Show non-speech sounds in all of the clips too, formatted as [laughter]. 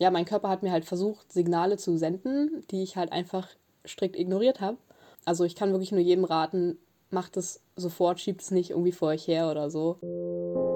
ja, mein Körper hat mir halt versucht, Signale zu senden, die ich halt einfach strikt ignoriert habe. Also ich kann wirklich nur jedem raten, macht es sofort, schiebt es nicht irgendwie vor euch her oder so.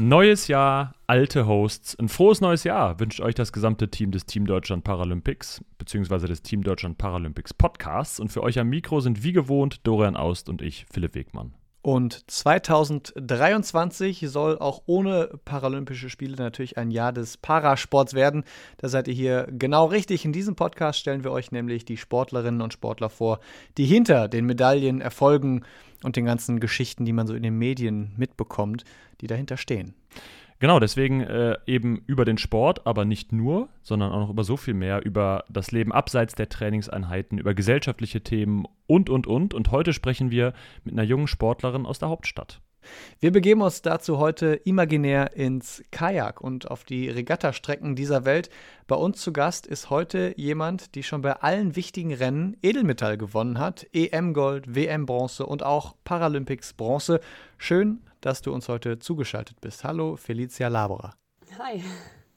Neues Jahr, alte Hosts. Ein frohes neues Jahr wünscht euch das gesamte Team des Team Deutschland Paralympics, beziehungsweise des Team Deutschland Paralympics Podcasts. Und für euch am Mikro sind wie gewohnt Dorian Aust und ich, Philipp Wegmann. Und 2023 soll auch ohne Paralympische Spiele natürlich ein Jahr des Parasports werden. Da seid ihr hier genau richtig. In diesem Podcast stellen wir euch nämlich die Sportlerinnen und Sportler vor, die hinter den Medaillen, Erfolgen und den ganzen Geschichten, die man so in den Medien mitbekommt, die dahinter stehen. Genau, deswegen äh, eben über den Sport, aber nicht nur, sondern auch noch über so viel mehr, über das Leben abseits der Trainingseinheiten, über gesellschaftliche Themen und, und, und. Und heute sprechen wir mit einer jungen Sportlerin aus der Hauptstadt. Wir begeben uns dazu heute imaginär ins Kajak und auf die Regattastrecken dieser Welt. Bei uns zu Gast ist heute jemand, die schon bei allen wichtigen Rennen Edelmetall gewonnen hat. EM-Gold, WM-Bronze und auch Paralympics-Bronze. Schön, dass du uns heute zugeschaltet bist. Hallo, Felicia Labora. Hi.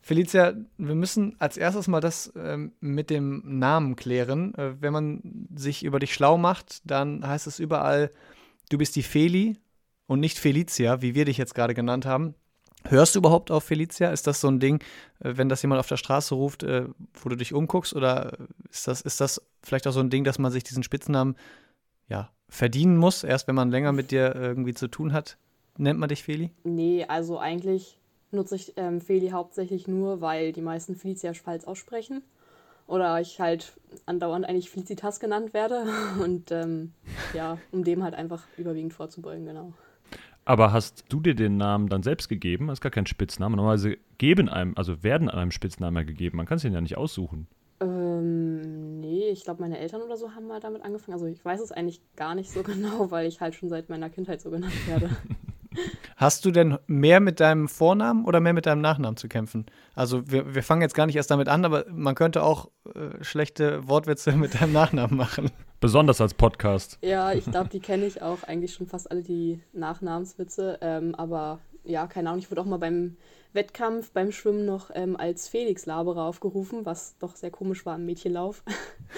Felicia, wir müssen als erstes mal das ähm, mit dem Namen klären. Äh, wenn man sich über dich schlau macht, dann heißt es überall, du bist die Feli und nicht Felicia, wie wir dich jetzt gerade genannt haben. Hörst du überhaupt auf Felicia? Ist das so ein Ding, äh, wenn das jemand auf der Straße ruft, äh, wo du dich umguckst? Oder ist das, ist das vielleicht auch so ein Ding, dass man sich diesen Spitznamen ja, verdienen muss, erst wenn man länger mit dir irgendwie zu tun hat? Nennt man dich Feli? Nee, also eigentlich nutze ich ähm, Feli hauptsächlich nur, weil die meisten Felicia falsch aussprechen. Oder ich halt andauernd eigentlich Felicitas genannt werde. [laughs] Und ähm, ja, um dem halt einfach überwiegend vorzubeugen, genau. Aber hast du dir den Namen dann selbst gegeben? Das ist gar kein Spitzname. Normalerweise geben einem, also werden einem Spitznamen gegeben. Man kann es den ja nicht aussuchen. Ähm, nee, ich glaube, meine Eltern oder so haben mal damit angefangen. Also ich weiß es eigentlich gar nicht so [laughs] genau, weil ich halt schon seit meiner Kindheit so genannt werde. [laughs] Hast du denn mehr mit deinem Vornamen oder mehr mit deinem Nachnamen zu kämpfen? Also wir, wir fangen jetzt gar nicht erst damit an, aber man könnte auch äh, schlechte Wortwitze [laughs] mit deinem Nachnamen machen. Besonders als Podcast. Ja, ich glaube, die kenne ich auch eigentlich schon fast alle die Nachnamenswitze. Ähm, aber ja, keine Ahnung, ich wurde auch mal beim Wettkampf, beim Schwimmen noch ähm, als Felix Laberer aufgerufen, was doch sehr komisch war im Mädchenlauf.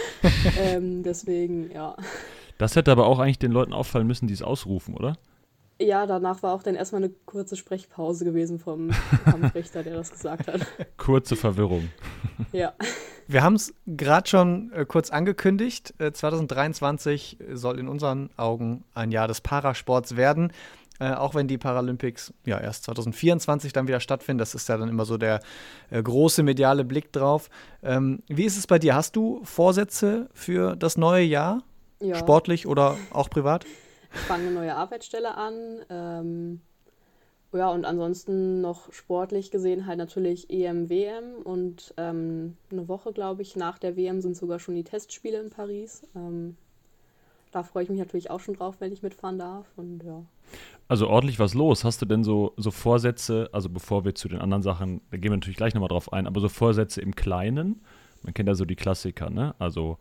[laughs] ähm, deswegen, ja. Das hätte aber auch eigentlich den Leuten auffallen müssen, die es ausrufen, oder? Ja, danach war auch dann erstmal eine kurze Sprechpause gewesen vom [laughs] Kampfrichter, der das gesagt hat. [laughs] Kurze Verwirrung. [laughs] Ja. Wir haben es gerade schon äh, kurz angekündigt. Äh, 2023 soll in unseren Augen ein Jahr des Parasports werden. Äh, auch wenn die Paralympics ja erst 2024 dann wieder stattfinden. Das ist ja dann immer so der äh, große mediale Blick drauf. Ähm, wie ist es bei dir? Hast du Vorsätze für das neue Jahr? Ja. Sportlich oder auch privat? Fange eine neue Arbeitsstelle an. Ähm, ja, und ansonsten noch sportlich gesehen halt natürlich EM, WM und ähm, eine Woche, glaube ich, nach der WM sind sogar schon die Testspiele in Paris. Ähm, da freue ich mich natürlich auch schon drauf, wenn ich mitfahren darf und ja. Also ordentlich was los. Hast du denn so, so Vorsätze, also bevor wir zu den anderen Sachen, da gehen wir natürlich gleich nochmal drauf ein, aber so Vorsätze im Kleinen? Man kennt ja so die Klassiker, ne? Also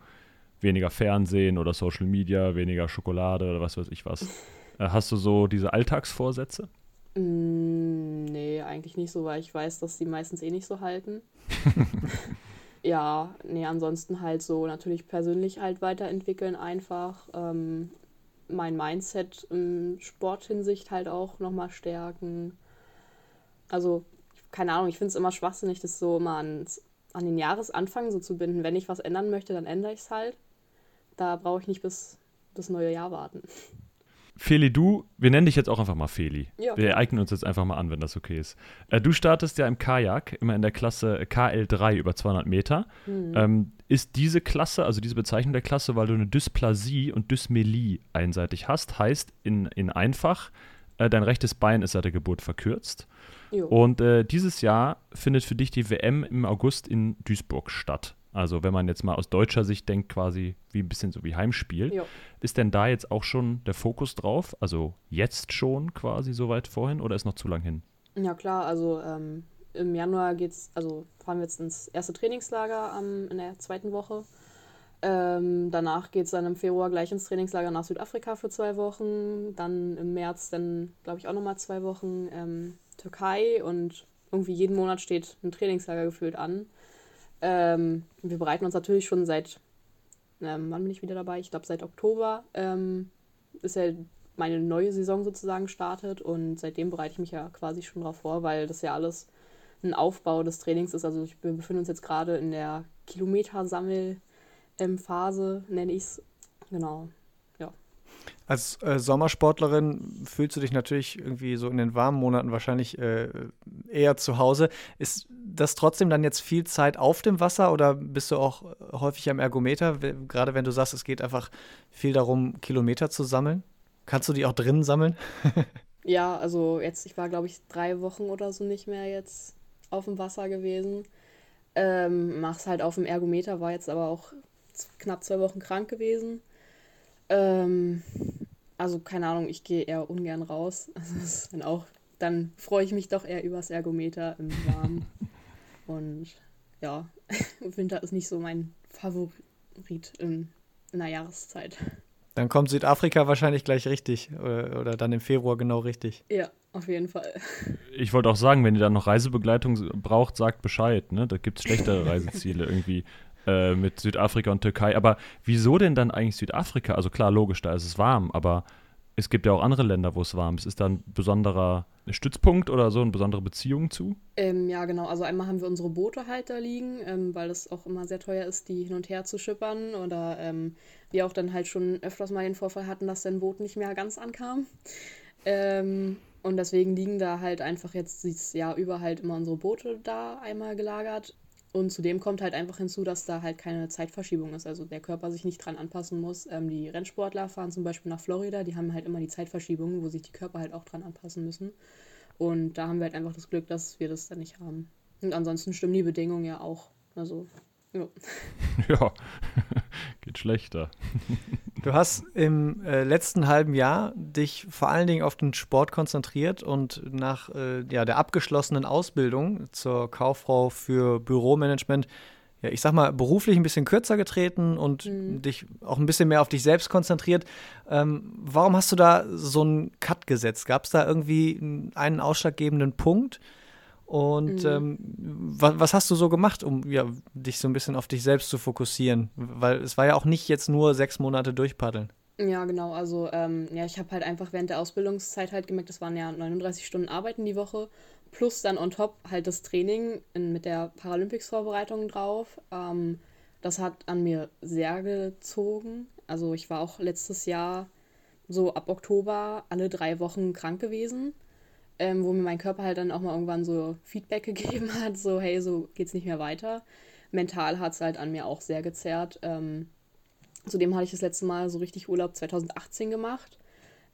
weniger Fernsehen oder Social Media, weniger Schokolade oder was weiß ich was. Äh, hast du so diese Alltagsvorsätze? Mm, nee, eigentlich nicht so, weil ich weiß, dass die meistens eh nicht so halten. [laughs] ja, nee, ansonsten halt so natürlich persönlich halt weiterentwickeln einfach. Ähm, mein Mindset in Sporthinsicht halt auch nochmal stärken. Also, keine Ahnung, ich finde es immer schwachsinnig, das so mal ans, an den Jahresanfang so zu binden. Wenn ich was ändern möchte, dann ändere ich es halt da brauche ich nicht bis das neue Jahr warten. Feli, du, wir nennen dich jetzt auch einfach mal Feli. Ja. Wir eignen uns jetzt einfach mal an, wenn das okay ist. Äh, du startest ja im Kajak, immer in der Klasse KL3 über 200 Meter. Mhm. Ähm, ist diese Klasse, also diese Bezeichnung der Klasse, weil du eine Dysplasie und Dysmelie einseitig hast, heißt in, in einfach, äh, dein rechtes Bein ist seit der Geburt verkürzt. Jo. Und äh, dieses Jahr findet für dich die WM im August in Duisburg statt. Also wenn man jetzt mal aus deutscher Sicht denkt, quasi wie ein bisschen so wie Heimspiel. Jo. Ist denn da jetzt auch schon der Fokus drauf? Also jetzt schon quasi so weit vorhin oder ist noch zu lang hin? Ja klar, also ähm, im Januar geht's, also fahren wir jetzt ins erste Trainingslager ähm, in der zweiten Woche. Ähm, danach geht es dann im Februar gleich ins Trainingslager nach Südafrika für zwei Wochen. Dann im März dann, glaube ich, auch nochmal zwei Wochen ähm, Türkei und irgendwie jeden Monat steht ein Trainingslager gefühlt an. Ähm, wir bereiten uns natürlich schon seit, ähm, wann bin ich wieder dabei? Ich glaube seit Oktober ähm, ist ja meine neue Saison sozusagen startet und seitdem bereite ich mich ja quasi schon darauf vor, weil das ja alles ein Aufbau des Trainings ist. Also wir befinden uns jetzt gerade in der Kilometersammelphase, nenne ich es. Genau. Als äh, Sommersportlerin fühlst du dich natürlich irgendwie so in den warmen Monaten wahrscheinlich äh, eher zu Hause. Ist das trotzdem dann jetzt viel Zeit auf dem Wasser oder bist du auch häufig am Ergometer, gerade wenn du sagst, es geht einfach viel darum, Kilometer zu sammeln? Kannst du die auch drinnen sammeln? [laughs] ja, also jetzt, ich war glaube ich drei Wochen oder so nicht mehr jetzt auf dem Wasser gewesen. Ähm, mach's halt auf dem Ergometer, war jetzt aber auch knapp zwei Wochen krank gewesen. Ähm, also keine Ahnung, ich gehe eher ungern raus. [laughs] Also dann auch, dann freue ich mich doch eher übers Ergometer im Warmen. [laughs] Und ja, [laughs] Winter ist nicht so mein Favorit in, in der Jahreszeit. Dann kommt Südafrika wahrscheinlich gleich richtig oder, oder, dann im Februar genau richtig. Ja, auf jeden Fall. Ich wollte auch sagen, wenn ihr dann noch Reisebegleitung braucht, sagt Bescheid. Ne? Da gibt es schlechtere Reiseziele irgendwie äh, mit Südafrika und Türkei. Aber wieso denn dann eigentlich Südafrika? Also klar, logisch, da ist es warm, aber es gibt ja auch andere Länder, wo es warm ist. Ist da ein besonderer Stützpunkt oder so, eine besondere Beziehung zu? Ähm, ja, genau. Also einmal haben wir unsere Boote halt da liegen, ähm, weil es auch immer sehr teuer ist, die hin und her zu schippern. Oder ähm, wir auch dann halt schon öfters mal den Vorfall hatten, dass dein Boot nicht mehr ganz ankam. Ähm, und deswegen liegen da halt einfach jetzt dieses Jahr über halt immer unsere Boote da einmal gelagert. Und zudem kommt halt einfach hinzu, dass da halt keine Zeitverschiebung ist. Also der Körper sich nicht dran anpassen muss. Ähm, die Rennsportler fahren zum Beispiel nach Florida, die haben halt immer die Zeitverschiebung, wo sich die Körper halt auch dran anpassen müssen. Und da haben wir halt einfach das Glück, dass wir das dann nicht haben. Und ansonsten stimmen die Bedingungen ja auch. Also, ja. [laughs] ja, [laughs] geht schlechter. Du hast im äh, letzten halben Jahr dich vor allen Dingen auf den Sport konzentriert und nach äh, ja, der abgeschlossenen Ausbildung zur Kauffrau für Büromanagement, ja, ich sag mal, beruflich ein bisschen kürzer getreten und mhm. dich auch ein bisschen mehr auf dich selbst konzentriert. Ähm, warum hast du da so einen Cut gesetzt? Gab es da irgendwie einen ausschlaggebenden Punkt? Und mhm. ähm, was, was, hast du so gemacht, um ja, dich so ein bisschen auf dich selbst zu fokussieren? Weil es war ja auch nicht jetzt nur sechs Monate durchpaddeln. Ja, genau. Also ähm, ja, ich habe halt einfach während der Ausbildungszeit halt gemerkt, das waren ja 39 Stunden Arbeiten die Woche, plus dann on top halt das Training in, mit der Paralympics-Vorbereitung drauf. Ähm, das hat an mir sehr gezogen. Also ich war auch letztes Jahr so ab Oktober alle drei Wochen krank gewesen ähm, wo mir mein Körper halt dann auch mal irgendwann so Feedback [laughs] gegeben hat, so hey, so geht's nicht mehr weiter. Mental hat es halt an mir auch sehr gezerrt. Ähm, zudem hatte ich das letzte Mal so richtig Urlaub 2018 gemacht,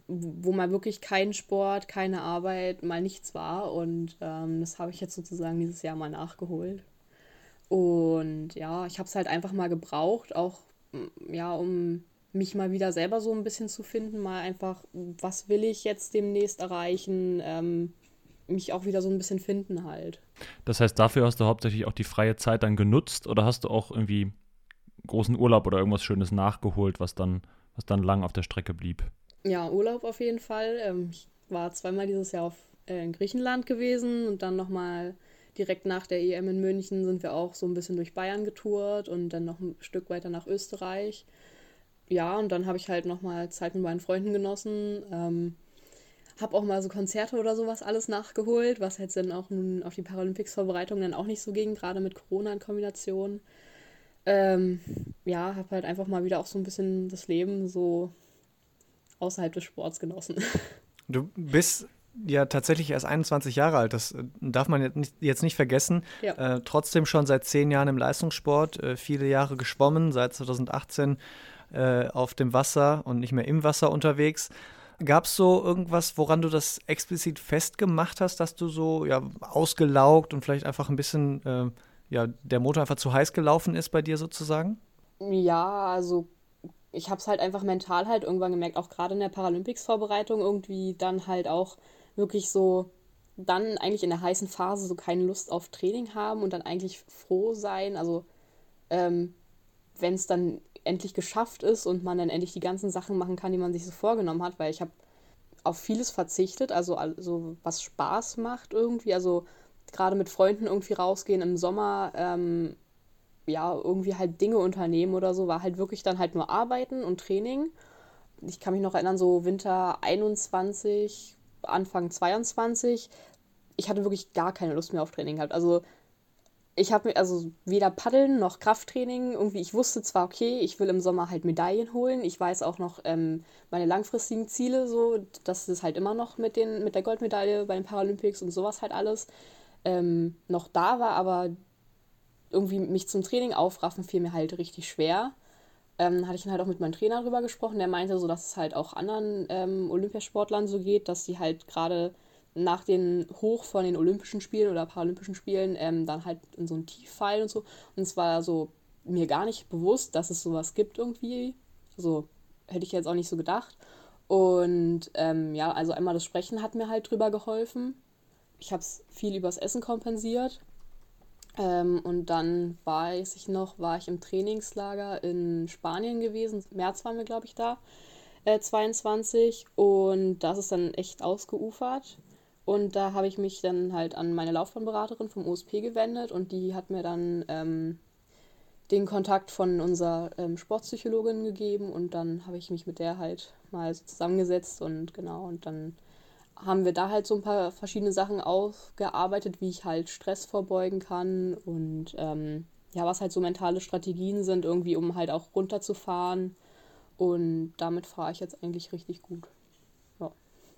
wo mal wirklich kein Sport, keine Arbeit, mal nichts war. Und ähm, das habe ich jetzt sozusagen dieses Jahr mal nachgeholt. Und ja, ich habe es halt einfach mal gebraucht, auch ja, um mich mal wieder selber so ein bisschen zu finden, mal einfach, was will ich jetzt demnächst erreichen, ähm, mich auch wieder so ein bisschen finden halt. Das heißt, dafür hast du hauptsächlich auch die freie Zeit dann genutzt oder hast du auch irgendwie großen Urlaub oder irgendwas Schönes nachgeholt, was dann, was dann lang auf der Strecke blieb? Ja, Urlaub auf jeden Fall. Ähm, ich war zweimal dieses Jahr auf, äh, in Griechenland gewesen und dann nochmal direkt nach der EM in München sind wir auch so ein bisschen durch Bayern getourt und dann noch ein Stück weiter nach Österreich ja, und dann habe ich halt nochmal Zeit mit meinen Freunden genossen. Ähm, habe auch mal so Konzerte oder sowas alles nachgeholt, was jetzt dann auch nun auf die Paralympics-Vorbereitung dann auch nicht so ging, gerade mit Corona in Kombination. Ähm, ja, habe halt einfach mal wieder auch so ein bisschen das Leben so außerhalb des Sports genossen. [laughs] Du bist ja tatsächlich erst 21 Jahre alt, das äh, darf man jetzt nicht, jetzt nicht vergessen. Ja. Äh, trotzdem schon seit zehn Jahren im Leistungssport, äh, viele Jahre geschwommen, seit 2018 äh, auf dem Wasser und nicht mehr im Wasser unterwegs. Gab es so irgendwas, woran du das explizit festgemacht hast, dass du so ja, ausgelaugt und vielleicht einfach ein bisschen, äh, ja, der Motor einfach zu heiß gelaufen ist bei dir sozusagen? Ja, also ich habe es halt einfach mental halt irgendwann gemerkt, auch gerade in der Paralympics-Vorbereitung irgendwie dann halt auch wirklich so dann eigentlich in der heißen Phase so keine Lust auf Training haben und dann eigentlich froh sein. Also ähm, wenn es dann endlich geschafft ist und man dann endlich die ganzen Sachen machen kann, die man sich so vorgenommen hat, weil ich habe auf vieles verzichtet, also, also was Spaß macht irgendwie, also gerade mit Freunden irgendwie rausgehen im Sommer, ähm, ja, irgendwie halt Dinge unternehmen oder so, war halt wirklich dann halt nur Arbeiten und Training. Ich kann mich noch erinnern, so Winter 21, Anfang 22, ich hatte wirklich gar keine Lust mehr auf Training gehabt. Also ich habe mir also weder Paddeln noch Krafttraining irgendwie. Ich wusste zwar, okay, ich will im Sommer halt Medaillen holen. Ich weiß auch noch ähm, meine langfristigen Ziele, so, das ist halt immer noch mit, den, mit der Goldmedaille bei den Paralympics und sowas halt alles ähm, noch da war, aber irgendwie mich zum Training aufraffen fiel mir halt richtig schwer. Ähm, hatte ich dann halt auch mit meinem Trainer drüber gesprochen, der meinte so, dass es halt auch anderen ähm, Olympiasportlern so geht, dass die halt gerade nach den Hoch von den Olympischen Spielen oder Paralympischen Spielen ähm, dann halt in so ein Tief fallen und so. Und es war so mir gar nicht bewusst, dass es sowas gibt irgendwie. Also hätte ich jetzt auch nicht so gedacht. Und ähm, ja, also einmal das Sprechen hat mir halt drüber geholfen. Ich habe es viel übers Essen kompensiert. Ähm, und dann weiß ich noch, war ich im Trainingslager in Spanien gewesen. März waren wir, glaube ich, da. Äh, 22. Und das ist dann echt ausgeufert. Und da habe ich mich dann halt an meine Laufbahnberaterin vom OSP gewendet und die hat mir dann ähm, den Kontakt von unserer ähm, Sportpsychologin gegeben und dann habe ich mich mit der halt mal so zusammengesetzt und genau und dann haben wir da halt so ein paar verschiedene Sachen aufgearbeitet, wie ich halt Stress vorbeugen kann und ähm, ja, was halt so mentale Strategien sind, irgendwie um halt auch runterzufahren. Und damit fahre ich jetzt eigentlich richtig gut.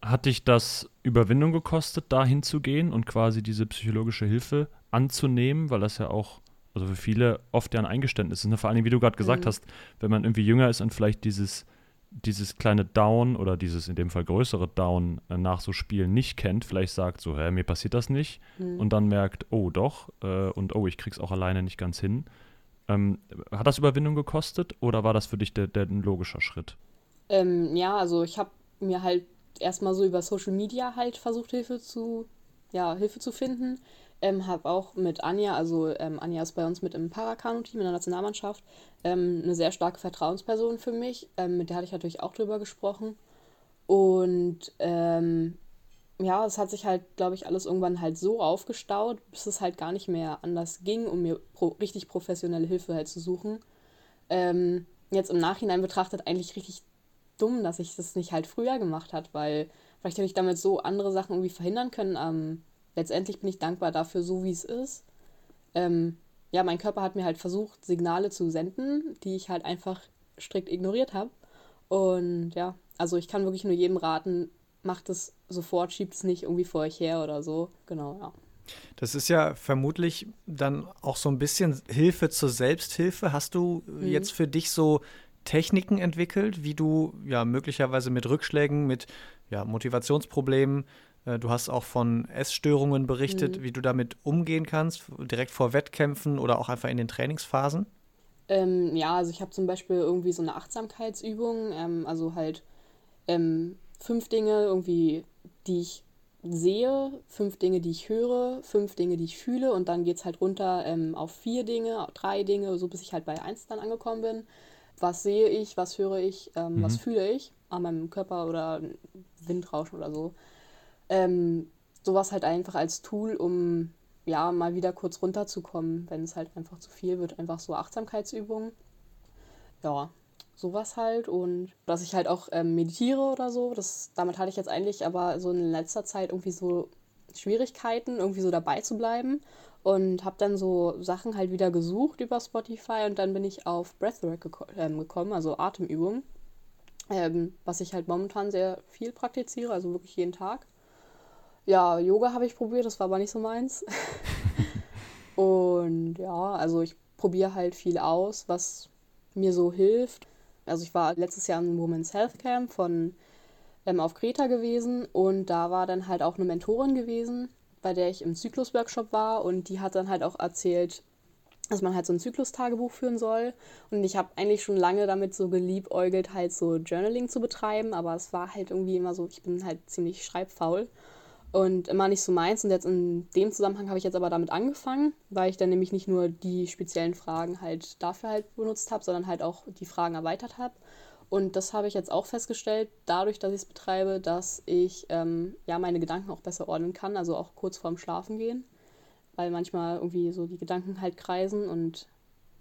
Hat dich das Überwindung gekostet, da hinzugehen und quasi diese psychologische Hilfe anzunehmen, weil das ja auch, also für viele oft ja ein Eingeständnis ist. Ne? Vor allem, wie du gerade gesagt mhm. hast, wenn man irgendwie jünger ist und vielleicht dieses, dieses kleine Down oder dieses in dem Fall größere Down äh, nach so Spielen nicht kennt, vielleicht sagt so, hä, mir passiert das nicht mhm. und dann merkt, oh doch, äh, und oh, ich krieg's auch alleine nicht ganz hin. Ähm, hat das Überwindung gekostet oder war das für dich der, der ein logischer Schritt? Ähm, ja, also ich habe mir halt erstmal so über Social Media halt versucht, Hilfe zu, ja, Hilfe zu finden. Ähm, habe auch mit Anja, also ähm, Anja ist bei uns mit im Parakanu-Team in der Nationalmannschaft, ähm, eine sehr starke Vertrauensperson für mich. Ähm, mit der hatte ich natürlich auch drüber gesprochen. Und ähm, ja, es hat sich halt, glaube ich, alles irgendwann halt so aufgestaut, bis es halt gar nicht mehr anders ging, um mir pro richtig professionelle Hilfe halt zu suchen. Ähm, jetzt im Nachhinein betrachtet eigentlich richtig dumm, dass ich das nicht halt früher gemacht hat, weil vielleicht hätte ich damit so andere Sachen irgendwie verhindern können. Ähm, letztendlich bin ich dankbar dafür, so wie es ist. Ähm, ja, mein Körper hat mir halt versucht, Signale zu senden, die ich halt einfach strikt ignoriert habe. Und ja, also ich kann wirklich nur jedem raten, macht es sofort, schiebt es nicht irgendwie vor euch her oder so. Genau, ja. Das ist ja vermutlich dann auch so ein bisschen Hilfe zur Selbsthilfe. Hast du mhm. jetzt für dich so Techniken entwickelt, wie du ja möglicherweise mit Rückschlägen, mit ja, Motivationsproblemen, äh, du hast auch von Essstörungen berichtet, mhm. wie du damit umgehen kannst, direkt vor Wettkämpfen oder auch einfach in den Trainingsphasen? Ähm, ja, also ich habe zum Beispiel irgendwie so eine Achtsamkeitsübung, ähm, also halt ähm, fünf Dinge irgendwie, die ich sehe, fünf Dinge, die ich höre, fünf Dinge, die ich fühle und dann geht es halt runter ähm, auf vier Dinge, drei Dinge, so bis ich halt bei eins dann angekommen bin was sehe ich, was höre ich, ähm, mhm. was fühle ich an meinem Körper oder Windrauschen oder so. Ähm, sowas halt einfach als Tool, um ja mal wieder kurz runterzukommen, wenn es halt einfach zu viel wird. Einfach so Achtsamkeitsübungen. Ja, sowas halt. Und dass ich halt auch ähm, meditiere oder so. Das, damit hatte ich jetzt eigentlich aber so in letzter Zeit irgendwie so Schwierigkeiten, irgendwie so dabei zu bleiben und habe dann so Sachen halt wieder gesucht über Spotify und dann bin ich auf Breathwork geko äh, gekommen, also Atemübungen, ähm, was ich halt momentan sehr viel praktiziere, also wirklich jeden Tag. Ja, Yoga habe ich probiert, das war aber nicht so meins. [laughs] und ja, also ich probiere halt viel aus, was mir so hilft. Also ich war letztes Jahr im Women's Health Camp von ähm, auf Kreta gewesen und da war dann halt auch eine Mentorin gewesen, bei der ich im Zyklus-Workshop war und die hat dann halt auch erzählt, dass man halt so ein Zyklus-Tagebuch führen soll. Und ich habe eigentlich schon lange damit so geliebäugelt, halt so Journaling zu betreiben, aber es war halt irgendwie immer so, ich bin halt ziemlich schreibfaul. und immer nicht so meins. Und jetzt in dem Zusammenhang habe ich jetzt aber damit angefangen, weil ich dann nämlich nicht nur die speziellen Fragen halt dafür halt benutzt habe, sondern halt auch die Fragen erweitert habe. Und das habe ich jetzt auch festgestellt, dadurch, dass ich es betreibe, dass ich ähm, ja meine Gedanken auch besser ordnen kann, also auch kurz vorm Schlafen gehen, weil manchmal irgendwie so die Gedanken halt kreisen und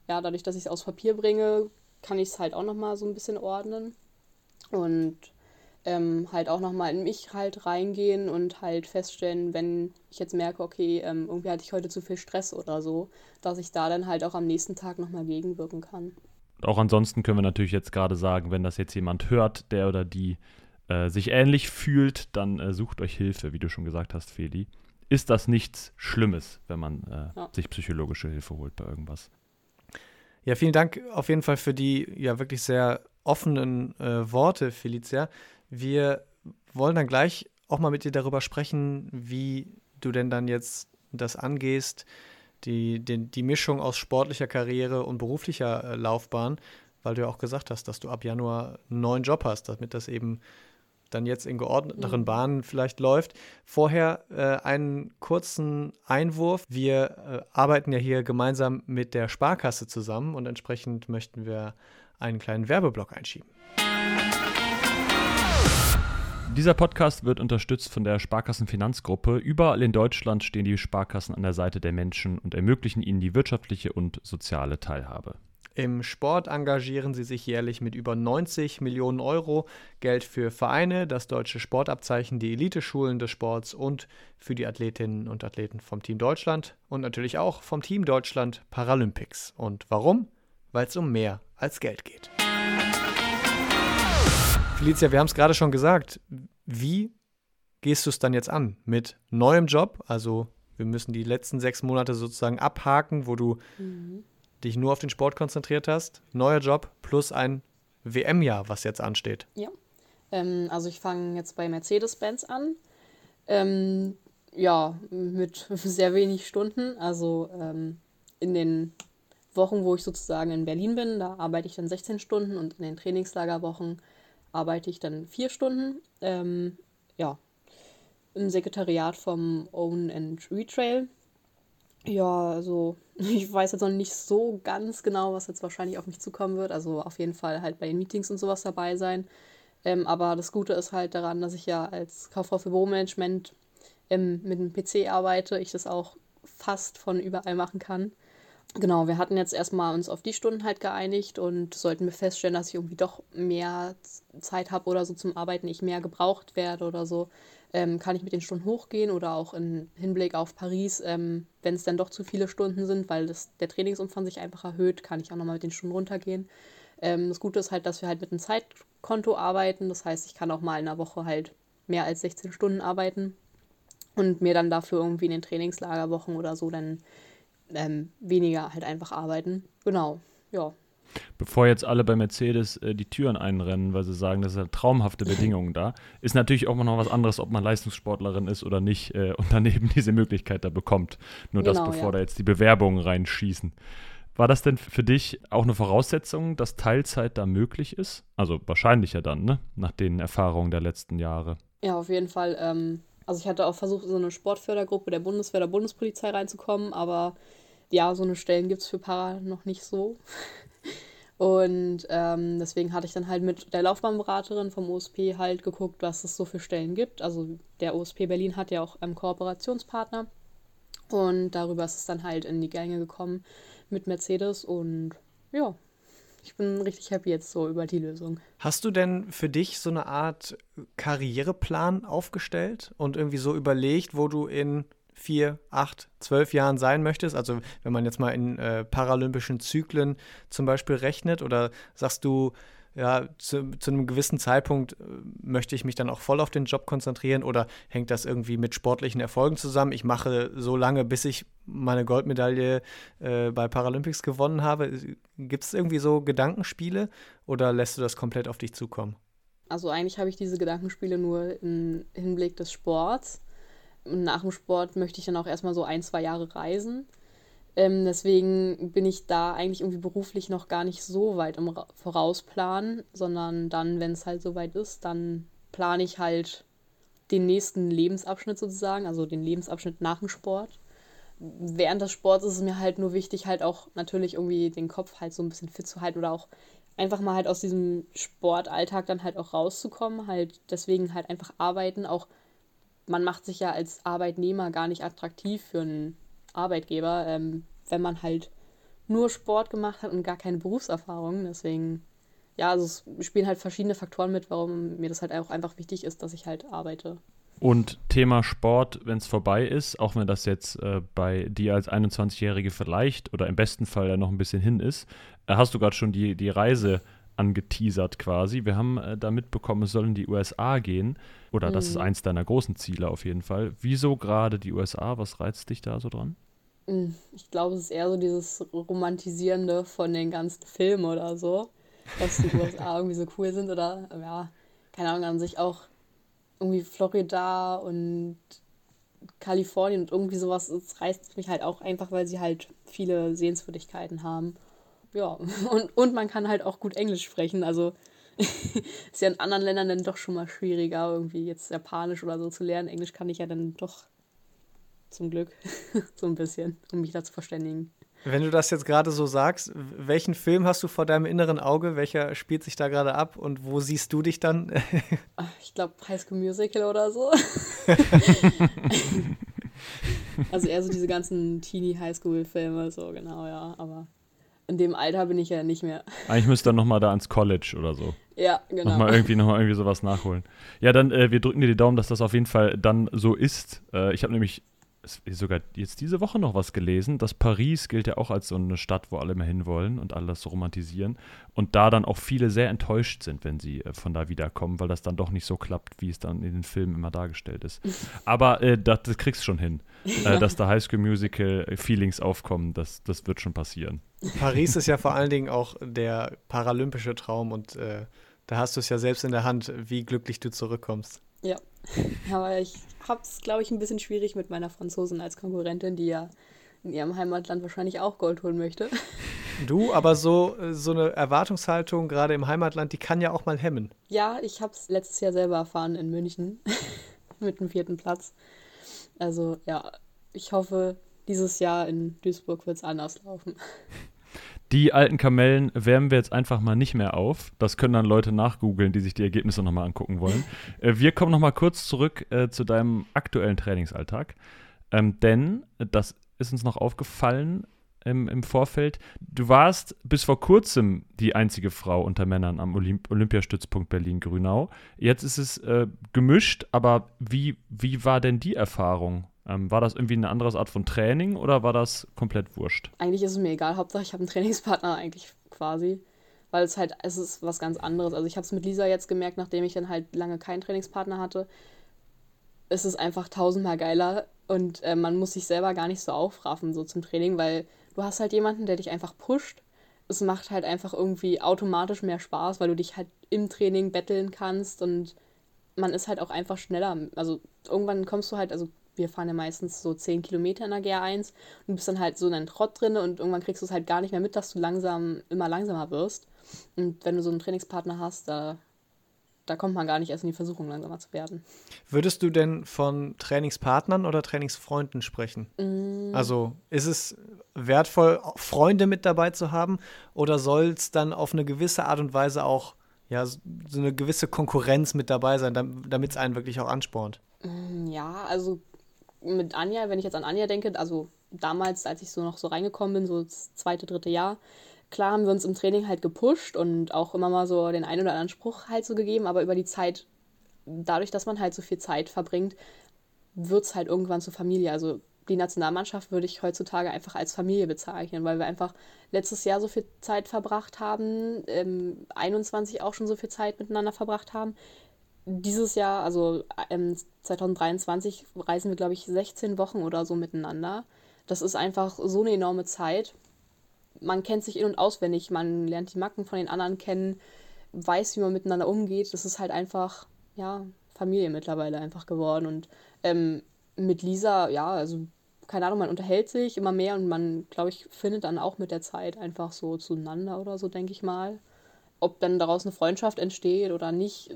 ja, dadurch, dass ich es aus Papier bringe, kann ich es halt auch nochmal so ein bisschen ordnen und ähm, halt auch nochmal in mich halt reingehen und halt feststellen, wenn ich jetzt merke, okay, ähm, irgendwie hatte ich heute zu viel Stress oder so, dass ich da dann halt auch am nächsten Tag nochmal gegenwirken kann. Auch ansonsten können wir natürlich jetzt gerade sagen, wenn das jetzt jemand hört, der oder die äh, sich ähnlich fühlt, dann äh, sucht euch Hilfe, wie du schon gesagt hast, Feli. Ist das nichts Schlimmes, wenn man äh, ja. sich psychologische Hilfe holt bei irgendwas? Ja, vielen Dank auf jeden Fall für die ja wirklich sehr offenen äh, Worte, Felicia. Wir wollen dann gleich auch mal mit dir darüber sprechen, wie du denn dann jetzt das angehst, die, die, die Mischung aus sportlicher Karriere und beruflicher äh, Laufbahn, weil du ja auch gesagt hast, dass du ab Januar einen neuen Job hast, damit das eben dann jetzt in geordneteren mhm. Bahnen vielleicht läuft. Vorher äh, einen kurzen Einwurf. Wir äh, arbeiten ja hier gemeinsam mit der Sparkasse zusammen und entsprechend möchten wir einen kleinen Werbeblock einschieben. Dieser Podcast wird unterstützt von der Sparkassenfinanzgruppe. Überall in Deutschland stehen die Sparkassen an der Seite der Menschen und ermöglichen ihnen die wirtschaftliche und soziale Teilhabe. Im Sport engagieren sie sich jährlich mit über 90 Millionen Euro Geld für Vereine, das deutsche Sportabzeichen, die Eliteschulen des Sports und für die Athletinnen und Athleten vom Team Deutschland und natürlich auch vom Team Deutschland Paralympics. Und warum? Weil es um mehr als Geld geht. Felicia, wir haben es gerade schon gesagt. Wie gehst du es dann jetzt an? Mit neuem Job? Also, wir müssen die letzten sechs Monate sozusagen abhaken, wo du mhm. dich nur auf den Sport konzentriert hast. Neuer Job plus ein WM-Jahr, was jetzt ansteht. Ja. Ähm, also, ich fange jetzt bei Mercedes-Benz an. Ähm, ja, mit [laughs] sehr wenig Stunden. Also, ähm, in den Wochen, wo ich sozusagen in Berlin bin, da arbeite ich dann 16 Stunden und in den Trainingslagerwochen arbeite ich dann vier Stunden. Ähm, ja, im Sekretariat vom Own and Retrail. Ja, also [laughs] ich weiß jetzt noch nicht so ganz genau, was jetzt wahrscheinlich auf mich zukommen wird. Also auf jeden Fall halt bei den Meetings und sowas dabei sein. Ähm, aber das Gute ist halt daran, dass ich ja als Kauffrau für Büromanagement ähm, mit dem PC arbeite, ich das auch fast von überall machen kann. Genau, wir hatten jetzt erstmal uns auf die Stunden halt geeinigt und sollten wir feststellen, dass ich irgendwie doch mehr Zeit habe oder so zum Arbeiten, ich mehr gebraucht werde oder so, ähm, kann ich mit den Stunden hochgehen oder auch im Hinblick auf Paris, ähm, wenn es dann doch zu viele Stunden sind, weil das, der Trainingsumfang sich einfach erhöht, kann ich auch nochmal mit den Stunden runtergehen. Ähm, das Gute ist halt, dass wir halt mit einem Zeitkonto arbeiten, das heißt, ich kann auch mal in einer Woche halt mehr als 16 Stunden arbeiten und mir dann dafür irgendwie in den Trainingslagerwochen oder so dann ähm, weniger halt einfach arbeiten. Genau, ja. Bevor jetzt alle bei Mercedes äh, die Türen einrennen, weil sie sagen, das sind halt traumhafte [laughs] Bedingungen da, ist natürlich auch noch was anderes, ob man Leistungssportlerin ist oder nicht äh, und daneben [laughs] diese Möglichkeit da bekommt. Nur genau, das, bevor ja. da jetzt die Bewerbungen reinschießen. War das denn für dich auch eine Voraussetzung, dass Teilzeit da möglich ist? Also wahrscheinlicher dann, ne? Nach den Erfahrungen der letzten Jahre. Ja, auf jeden Fall. Ähm, also ich hatte auch versucht, in so eine Sportfördergruppe der Bundeswehr, der Bundespolizei reinzukommen, aber ja, so eine Stellen gibt es für Para noch nicht so. [laughs] Und ähm, deswegen hatte ich dann halt mit der Laufbahnberaterin vom OSP halt geguckt, was es so für Stellen gibt. Also der OSP Berlin hat ja auch einen Kooperationspartner. Und darüber ist es dann halt in die Gänge gekommen mit Mercedes. Und ja, ich bin richtig happy jetzt so über die Lösung. Hast du denn für dich so eine Art Karriereplan aufgestellt und irgendwie so überlegt, wo du in vier, acht, zwölf Jahren sein möchtest? Also wenn man jetzt mal in äh, paralympischen Zyklen zum Beispiel rechnet oder sagst du, ja, zu, zu, einem gewissen Zeitpunkt äh, möchte ich mich dann auch voll auf den Job konzentrieren oder hängt das irgendwie mit sportlichen Erfolgen zusammen? Ich mache so lange, bis ich meine Goldmedaille äh, bei Paralympics gewonnen habe. Gibt es irgendwie so Gedankenspiele oder lässt du das komplett auf dich zukommen? Also eigentlich habe ich diese Gedankenspiele nur im Hinblick des Sports nach dem Sport möchte ich dann auch erstmal so ein, zwei Jahre reisen. Ähm, deswegen bin ich da eigentlich irgendwie beruflich noch gar nicht so weit im Vorausplanen, sondern dann, wenn es halt soweit ist, dann plane ich halt den nächsten Lebensabschnitt sozusagen, also den Lebensabschnitt nach dem Sport. Während des Sports ist es mir halt nur wichtig, halt auch natürlich irgendwie den Kopf halt so ein bisschen fit zu halten oder auch einfach mal halt aus diesem Sportalltag dann halt auch rauszukommen, halt deswegen halt einfach arbeiten, auch man macht sich ja als Arbeitnehmer gar nicht attraktiv für einen Arbeitgeber, ähm, wenn man halt nur Sport gemacht hat und gar keine Berufserfahrung. Deswegen, ja, also es spielen halt verschiedene Faktoren mit, warum mir das halt auch einfach wichtig ist, dass ich halt arbeite. Und Thema Sport, wenn es vorbei ist, auch wenn das jetzt äh, bei dir als 21-Jährige vielleicht oder im besten Fall ja noch ein bisschen hin ist, äh, hast du gerade schon die, die Reise angeteasert quasi. Wir haben äh, da mitbekommen, es sollen die USA gehen. Oder mhm. das ist mhm. eins deiner großen Ziele auf jeden Fall. Wieso gerade die USA? Was reizt dich da so dran? Hm, ich glaube, es ist eher so dieses Romantisierende von den ganzen Filmen oder so, dass die USA [laughs] irgendwie so cool sind oder, ja, keine Ahnung, an sich auch irgendwie Florida und Kalifornien und irgendwie sowas, das reizt mich halt auch einfach, weil sie halt viele Sehenswürdigkeiten haben. Ja, [laughs] und, und man kann halt auch gut Englisch sprechen, also [laughs] ist ja in anderen Ländern dann doch schon mal schwieriger, irgendwie jetzt Japanisch oder so zu lernen. Englisch kann ich ja dann doch zum Glück [laughs] so ein bisschen, um mich da zu verständigen. Wenn du das jetzt gerade so sagst, welchen Film hast du vor deinem inneren Auge? Welcher spielt sich da gerade ab und wo siehst du dich dann? ich glaube High School Musical oder so. also eher so diese ganzen Teenie High School Filme, so genau, ja. Aber in dem Alter bin ich ja nicht mehr. [laughs] Eigentlich müsste dann nochmal da ans College oder so. Ja, genau. Nochmal irgendwie, nochmal irgendwie sowas nachholen. Ja, dann, äh, wir drücken dir die Daumen, dass das auf jeden Fall dann so ist. Äh, ich habe nämlich sogar jetzt diese Woche noch was gelesen, dass Paris gilt ja auch als so eine Stadt, wo alle mehr hinwollen und alles so romantisieren. Und da dann auch viele sehr enttäuscht sind, wenn sie äh, von da wiederkommen, weil das dann doch nicht so klappt, wie es dann in den Filmen immer dargestellt ist. [laughs] Aber äh, das, das kriegst du schon hin. [laughs] Äh, dass da Highschool Musical äh, Feelings aufkommen, das, das wird schon passieren. Paris ist ja [laughs] vor allen Dingen auch der paralympische Traum und äh, da hast du es ja selbst in der Hand, wie glücklich du zurückkommst. Ja, [laughs] aber ich habe es, glaube ich, ein bisschen schwierig mit meiner Franzosin als Konkurrentin, die ja in ihrem Heimatland wahrscheinlich auch Gold holen möchte. [laughs] Du, aber so, so eine Erwartungshaltung gerade im Heimatland, die kann ja auch mal hemmen. Ja, ich habe es letztes Jahr selber erfahren in München [laughs] mit dem vierten Platz. Also ja, ich hoffe, dieses Jahr in Duisburg wird es anders laufen. Die alten Kamellen wärmen wir jetzt einfach mal nicht mehr auf. Das können dann Leute nachgoogeln, die sich die Ergebnisse nochmal angucken wollen. [laughs] äh, wir kommen nochmal kurz zurück äh, zu deinem aktuellen Trainingsalltag. Ähm, denn, das ist uns noch aufgefallen im, im Vorfeld, du warst bis vor kurzem die einzige Frau unter Männern am Olymp Olympiastützpunkt Berlin-Grünau. Jetzt ist es äh, gemischt, aber wie, wie war denn die Erfahrung? Ähm, war das irgendwie eine andere Art von Training oder war das komplett wurscht? Eigentlich ist es mir egal, Hauptsache ich habe einen Trainingspartner eigentlich quasi. Weil es halt, es ist was ganz anderes. Also ich habe es mit Lisa jetzt gemerkt, nachdem ich dann halt lange keinen Trainingspartner hatte. Es ist einfach tausendmal geiler und äh, man muss sich selber gar nicht so aufraffen, so zum Training, weil du hast halt jemanden, der dich einfach pusht. Es macht halt einfach irgendwie automatisch mehr Spaß, weil du dich halt im Training betteln kannst und man ist halt auch einfach schneller. Also irgendwann kommst du halt, also wir fahren ja meistens so 10 Kilometer in der GR1 und bist dann halt so in einem Trott drin und irgendwann kriegst du es halt gar nicht mehr mit, dass du langsam immer langsamer wirst. Und wenn du so einen Trainingspartner hast, da, da kommt man gar nicht erst in die Versuchung, langsamer zu werden. Würdest du denn von Trainingspartnern oder Trainingsfreunden sprechen? Mm. Also ist es wertvoll, Freunde mit dabei zu haben oder soll es dann auf eine gewisse Art und Weise auch ja, so eine gewisse Konkurrenz mit dabei sein, damit es einen wirklich auch anspornt? Mm, ja, also mit Anja, wenn ich jetzt an Anja denke, also damals, als ich so noch so reingekommen bin, so das zweite, dritte Jahr, klar haben wir uns im Training halt gepusht und auch immer mal so den einen oder anderen Spruch halt so gegeben, aber über die Zeit, dadurch, dass man halt so viel Zeit verbringt, wird es halt irgendwann zur Familie. Also die Nationalmannschaft würde ich heutzutage einfach als Familie bezeichnen, weil wir einfach letztes Jahr so viel Zeit verbracht haben, ähm, 21 auch schon so viel Zeit miteinander verbracht haben dieses Jahr, also ähm, 2023, reisen wir, glaube ich, 16 Wochen oder so miteinander. Das ist einfach so eine enorme Zeit. Man kennt sich in- und auswendig, man lernt die Macken von den anderen kennen, weiß, wie man miteinander umgeht. Das ist halt einfach, ja, Familie mittlerweile einfach geworden. Und ähm, mit Lisa, ja, also keine Ahnung, man unterhält sich immer mehr und man, glaube ich, findet dann auch mit der Zeit einfach so zueinander oder so, denke ich mal. Ob dann daraus eine Freundschaft entsteht oder nicht,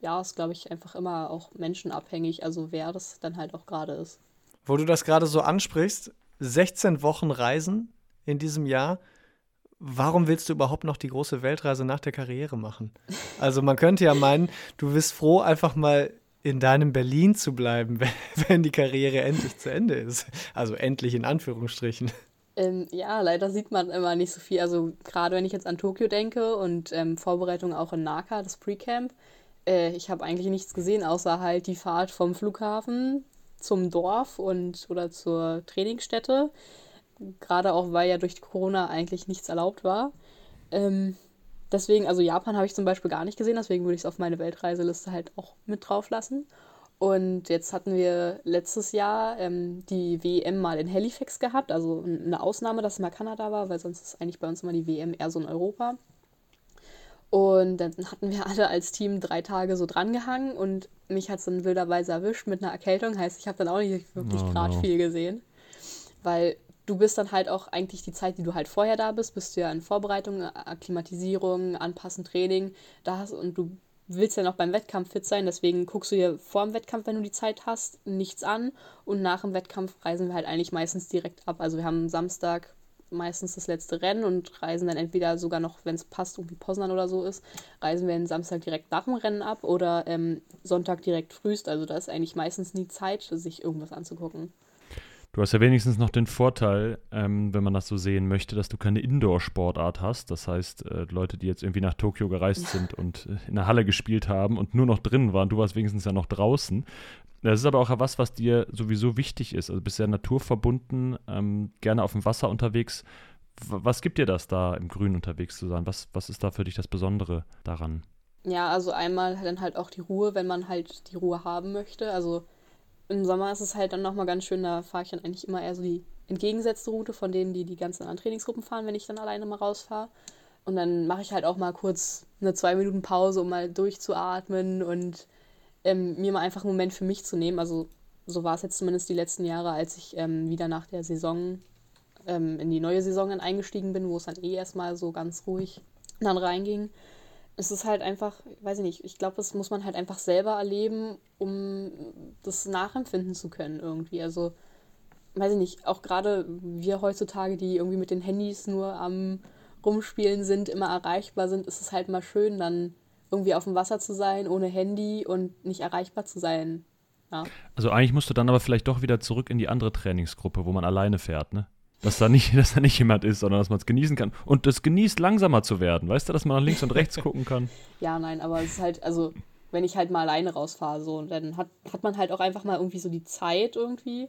ja, ist, glaube ich, einfach immer auch menschenabhängig, also wer das dann halt auch gerade ist. Wo du das gerade so ansprichst, 16 Wochen Reisen in diesem Jahr. Warum willst du überhaupt noch die große Weltreise nach der Karriere machen? [laughs] Also man könnte ja meinen, du bist froh, einfach mal in deinem Berlin zu bleiben, [laughs] wenn die Karriere endlich zu Ende ist. Also endlich in Anführungsstrichen. Ähm, ja, leider sieht man immer nicht so viel. Also gerade wenn ich jetzt an Tokio denke und ähm, Vorbereitung auch in Naka, das Pre-Camp, äh, ich habe eigentlich nichts gesehen, außer halt die Fahrt vom Flughafen zum Dorf und oder zur Trainingsstätte. Gerade auch, weil ja durch Corona eigentlich nichts erlaubt war. Ähm, deswegen, also Japan habe ich zum Beispiel gar nicht gesehen, deswegen würde ich es auf meine Weltreiseliste halt auch mit drauf lassen. Und jetzt hatten wir letztes Jahr ähm, die WM mal in Halifax gehabt, also eine Ausnahme, dass es mal Kanada war, weil sonst ist eigentlich bei uns immer die WM eher so in Europa. Und dann hatten wir alle als Team drei Tage so drangehangen und mich hat es dann wilderweise erwischt mit einer Erkältung. Heißt, ich habe dann auch nicht wirklich oh, gerade no. viel gesehen. Weil du bist dann halt auch eigentlich die Zeit, die du halt vorher da bist, bist du ja in Vorbereitung, Akklimatisierung, Anpassen, Training, da hast und du willst ja noch beim Wettkampf fit sein, deswegen guckst du dir vor dem Wettkampf, wenn du die Zeit hast, nichts an und nach dem Wettkampf reisen wir halt eigentlich meistens direkt ab. Also wir haben Samstag meistens das letzte Rennen und reisen dann entweder sogar noch, wenn es passt, irgendwie Poznan oder so ist, reisen wir den Samstag direkt nach dem Rennen ab oder ähm, Sonntag direkt frühst. Also da ist eigentlich meistens nie Zeit, sich irgendwas anzugucken. Du hast ja wenigstens noch den Vorteil, ähm, wenn man das so sehen möchte, dass du keine Indoor-Sportart hast. Das heißt, äh, Leute, die jetzt irgendwie nach Tokio gereist sind und äh, in der Halle gespielt haben und nur noch drin waren, du warst wenigstens ja noch draußen. Das ist aber auch was, was dir sowieso wichtig ist. Also bist ja naturverbunden, ähm, gerne auf dem Wasser unterwegs. W was gibt dir das da, im Grün unterwegs zu sein? Was, was ist da für dich das Besondere daran? Ja, also einmal dann halt auch die Ruhe, wenn man halt die Ruhe haben möchte. Also im Sommer ist es halt dann nochmal ganz schön, da fahre ich dann eigentlich immer eher so die entgegengesetzte Route von denen, die die ganzen anderen Trainingsgruppen fahren, wenn ich dann alleine mal rausfahre. Und dann mache ich halt auch mal kurz eine zwei Minuten Pause, um mal durchzuatmen und ähm, mir mal einfach einen Moment für mich zu nehmen. Also so war es jetzt zumindest die letzten Jahre, als ich ähm, wieder nach der Saison ähm, in die neue Saison dann eingestiegen bin, wo es dann eh erstmal so ganz ruhig dann reinging. Es ist halt einfach, weiß ich nicht, ich glaube, das muss man halt einfach selber erleben, um das nachempfinden zu können irgendwie. Also, weiß ich nicht, auch gerade wir heutzutage, die irgendwie mit den Handys nur am Rumspielen sind, immer erreichbar sind, ist es halt mal schön, dann irgendwie auf dem Wasser zu sein, ohne Handy und nicht erreichbar zu sein. Ja. Also eigentlich musst du dann aber vielleicht doch wieder zurück in die andere Trainingsgruppe, wo man alleine fährt, ne? Dass da nicht, [laughs] dass da nicht jemand ist, sondern dass man es genießen kann. Und das genießt, langsamer zu werden. Weißt du, dass man nach links und rechts gucken kann? [laughs] Ja, nein, aber es ist halt, also, wenn ich halt mal alleine rausfahre, so, dann hat, hat man halt auch einfach mal irgendwie so die Zeit irgendwie.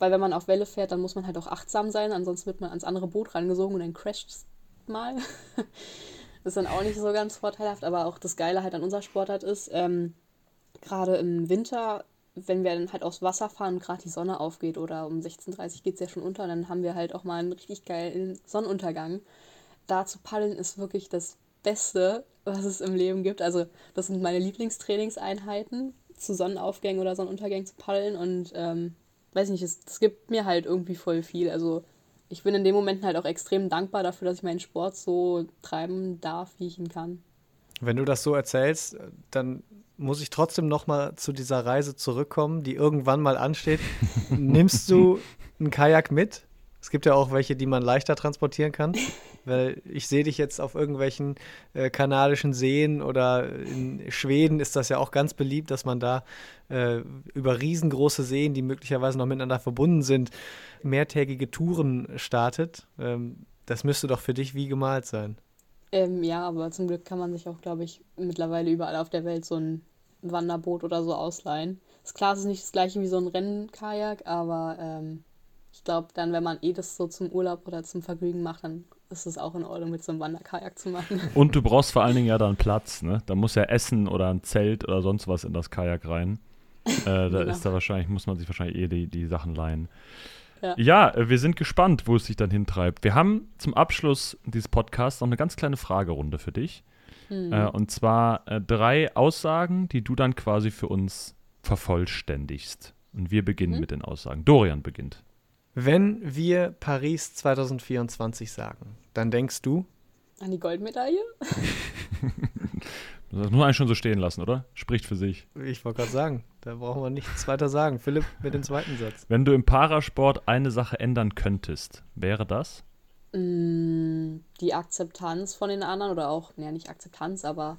Weil wenn man auf Welle fährt, dann muss man halt auch achtsam sein, ansonsten wird man ans andere Boot rangesogen und dann crasht es mal. Das [laughs] ist dann auch nicht so ganz vorteilhaft, aber auch das Geile halt an unserer Sportart ist, ähm, gerade im Winter, wenn wir dann halt aufs Wasser fahren und gerade die Sonne aufgeht oder um 16.30 Uhr geht es ja schon unter, dann haben wir halt auch mal einen richtig geilen Sonnenuntergang. Da zu paddeln ist wirklich das Beste, was es im Leben gibt. Also das sind meine Lieblingstrainingseinheiten, zu Sonnenaufgängen oder Sonnenuntergängen zu paddeln und ähm, weiß nicht, es, es gibt mir halt irgendwie voll viel. Also ich bin in dem Moment halt auch extrem dankbar dafür, dass ich meinen Sport so treiben darf, wie ich ihn kann. Wenn du das so erzählst, dann muss ich trotzdem noch mal zu dieser Reise zurückkommen, die irgendwann mal ansteht. [laughs] Nimmst du einen Kajak mit? Es gibt ja auch welche, die man leichter transportieren kann. Weil ich sehe dich jetzt auf irgendwelchen äh, kanadischen Seen oder in Schweden ist das ja auch ganz beliebt, dass man da äh, über riesengroße Seen, die möglicherweise noch miteinander verbunden sind, mehrtägige Touren startet. Ähm, das müsste doch für dich wie gemalt sein. Ähm, ja, aber zum Glück kann man sich auch, glaube ich, mittlerweile überall auf der Welt so ein Wanderboot oder so ausleihen. Ist klar, es ist nicht das gleiche wie so ein Rennkajak, aber ähm, ich glaube, dann, wenn man eh das so zum Urlaub oder zum Vergnügen macht, dann ist es auch in Ordnung, mit so einem Wanderkajak zu machen. [laughs] Und du brauchst vor allen Dingen ja dann Platz, ne? Da muss ja Essen oder ein Zelt oder sonst was in das Kajak rein. Äh, da [laughs] genau. ist da wahrscheinlich, muss man sich wahrscheinlich eh die, die Sachen leihen. Ja. ja, äh, wir sind gespannt, wo es sich dann hintreibt. Wir haben zum Abschluss dieses Podcasts noch eine ganz kleine Fragerunde für dich. Hm. Äh, und zwar äh, drei Aussagen, die du dann quasi für uns vervollständigst. Und wir beginnen hm. mit den Aussagen. Dorian beginnt. Wenn wir Paris 2024 sagen, dann denkst du? An die Goldmedaille? [laughs] Das muss man eigentlich schon so stehen lassen, oder? Spricht für sich. Ich wollte gerade sagen, da brauchen wir nichts weiter sagen. Philipp mit dem zweiten Satz. Wenn du im Parasport eine Sache ändern könntest, wäre das? Mm, die Akzeptanz von den anderen oder auch, ja, nicht Akzeptanz, aber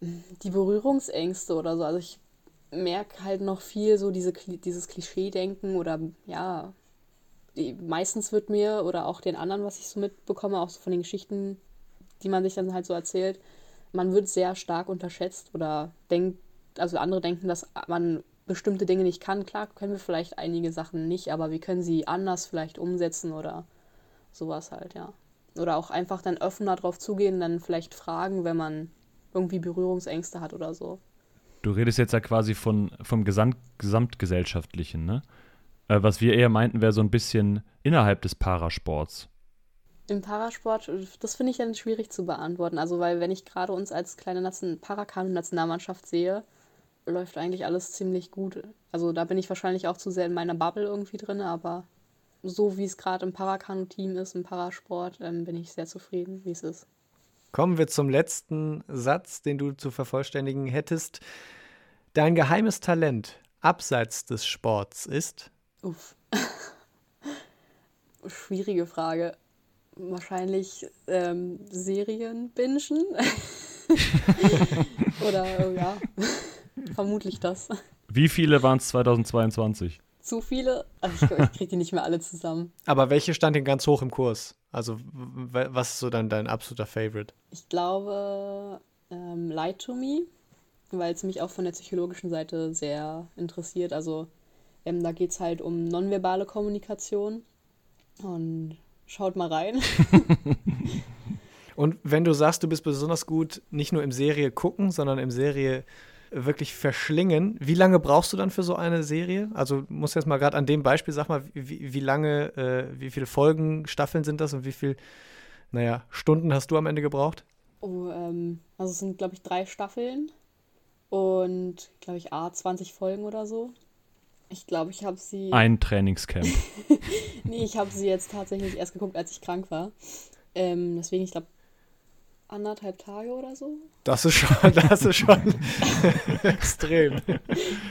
die Berührungsängste oder so. Also ich merke halt noch viel so diese, dieses Klischee-Denken oder ja, meistens wird mir oder auch den anderen, was ich so mitbekomme, auch so von den Geschichten, die man sich dann halt so erzählt, man wird sehr stark unterschätzt oder denkt, also andere denken, dass man bestimmte Dinge nicht kann. Klar können wir vielleicht einige Sachen nicht, aber wir können sie anders vielleicht umsetzen oder sowas halt, ja. Oder auch einfach dann offener drauf zugehen, dann vielleicht fragen, wenn man irgendwie Berührungsängste hat oder so. Du redest jetzt ja quasi von, vom Gesamt, Gesamtgesellschaftlichen, ne? Äh, was wir eher meinten, wäre so ein bisschen innerhalb des Parasports. Im Parasport, das finde ich dann schwierig zu beantworten. Also, weil wenn ich gerade uns als kleine Nation Parakanu-Nationalmannschaft sehe, läuft eigentlich alles ziemlich gut. Also, da bin ich wahrscheinlich auch zu sehr in meiner Bubble irgendwie drin, aber so wie es gerade im Parakanu-Team ist, im Parasport, ähm, bin ich sehr zufrieden, wie es ist. Kommen wir zum letzten Satz, den du zu vervollständigen hättest. Dein geheimes Talent abseits des Sports ist? Uff. [laughs] Schwierige Frage wahrscheinlich ähm, Serien bingen. [laughs] Oder ja, [laughs] vermutlich das. Wie viele waren es 2022? Zu viele? Also ich, ich kriege die nicht mehr alle zusammen. Aber welche stand denn ganz hoch im Kurs? Also was ist so dann dein absoluter Favorite? Ich glaube ähm, Lie to Me, weil es mich auch von der psychologischen Seite sehr interessiert. Also ähm, da geht es halt um nonverbale Kommunikation. Und Schaut mal rein. [laughs] Und wenn du sagst, du bist besonders gut, nicht nur im Serie gucken, sondern im Serie wirklich verschlingen, wie lange brauchst du dann für so eine Serie? Also muss jetzt mal gerade an dem Beispiel, sag mal, wie, wie lange, äh, wie viele Folgen, Staffeln sind das und wie viele, naja, Stunden hast du am Ende gebraucht? Oh, ähm, also es sind, glaube ich, drei Staffeln und, glaube ich, A, 20 Folgen oder so. Ich glaube, ich habe sie. Ein Trainingscamp. [laughs] nee, ich habe sie jetzt tatsächlich erst geguckt, als ich krank war. Ähm, deswegen, ich glaube, anderthalb Tage oder so. Das ist schon, das ist schon [laughs] extrem.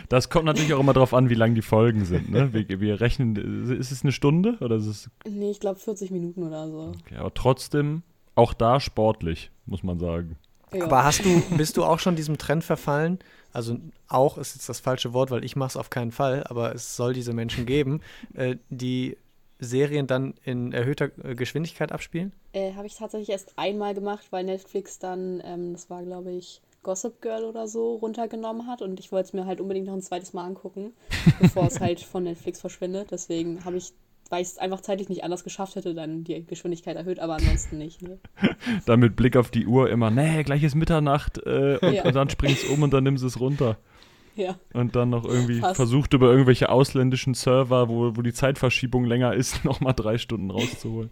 Das kommt natürlich auch immer darauf an, wie lang die Folgen sind. Ne? Wir, wir rechnen, ist es eine Stunde oder ist es? Nee, ich glaube 40 Minuten oder so. Okay, aber trotzdem auch da sportlich, muss man sagen. Ja. Aber hast du, bist du auch schon diesem Trend verfallen? Also auch ist jetzt das falsche Wort, weil ich mache es auf keinen Fall, aber es soll diese Menschen geben, [laughs] äh, die Serien dann in erhöhter äh, Geschwindigkeit abspielen? Äh, Habe ich tatsächlich erst einmal gemacht, weil Netflix dann, ähm, das war glaube ich Gossip Girl oder so, runtergenommen hat und ich wollte es mir halt unbedingt noch ein zweites Mal angucken, [laughs] bevor es halt von Netflix verschwindet. Deswegen habe ich weil ich es einfach zeitlich nicht anders geschafft hätte, dann die Geschwindigkeit erhöht, aber ansonsten nicht. Ne? [laughs] dann mit Blick auf die Uhr immer, nee, gleich ist Mitternacht äh, und, ja. und, dann springst du um und dann nimmst du es runter. Ja. Und dann noch irgendwie Fast. versucht über irgendwelche ausländischen Server, wo, wo die Zeitverschiebung länger ist, [laughs] nochmal drei Stunden rauszuholen.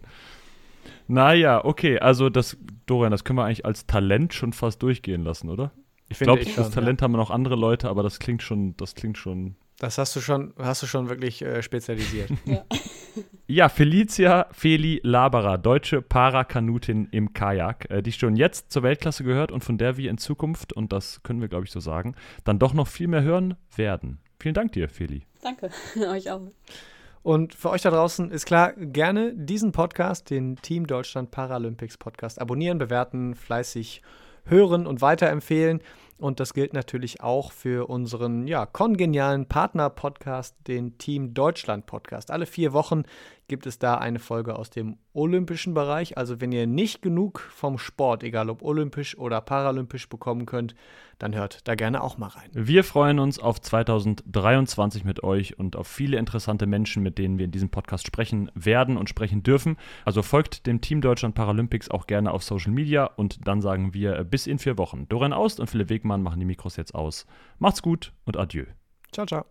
naja, okay, also das, Dorian, das können wir eigentlich als Talent schon fast durchgehen lassen, oder? Ich glaube, das Talent ja. haben noch andere Leute, aber das klingt schon, das klingt schon das hast du schon, hast du schon wirklich äh, spezialisiert. [laughs] ja. ja, Felicia Feli Laberer, deutsche Parakanutin im Kajak, äh, die schon jetzt zur Weltklasse gehört und von der wir in Zukunft, und das können wir, glaube ich, so sagen, dann doch noch viel mehr hören werden. Vielen Dank dir, Feli. Danke, [laughs] euch auch. Und für euch da draußen ist klar, gerne diesen Podcast, den Team Deutschland Paralympics Podcast, abonnieren, bewerten, fleißig hören und weiterempfehlen. Und das gilt natürlich auch für unseren ja, kongenialen Partner-Podcast, den Team Deutschland Podcast. Alle vier Wochen gibt es da eine Folge aus dem olympischen Bereich. Also wenn ihr nicht genug vom Sport, egal ob olympisch oder paralympisch, bekommen könnt, dann hört da gerne auch mal rein. Wir freuen uns auf 2023 mit euch und auf viele interessante Menschen, mit denen wir in diesem Podcast sprechen werden und sprechen dürfen. Also folgt dem Team Deutschland Paralympics auch gerne auf Social Media und dann sagen wir bis in vier Wochen. Dorian Aust und Philipp Wegmann machen die Mikros jetzt aus. Macht's gut und adieu. Ciao, ciao.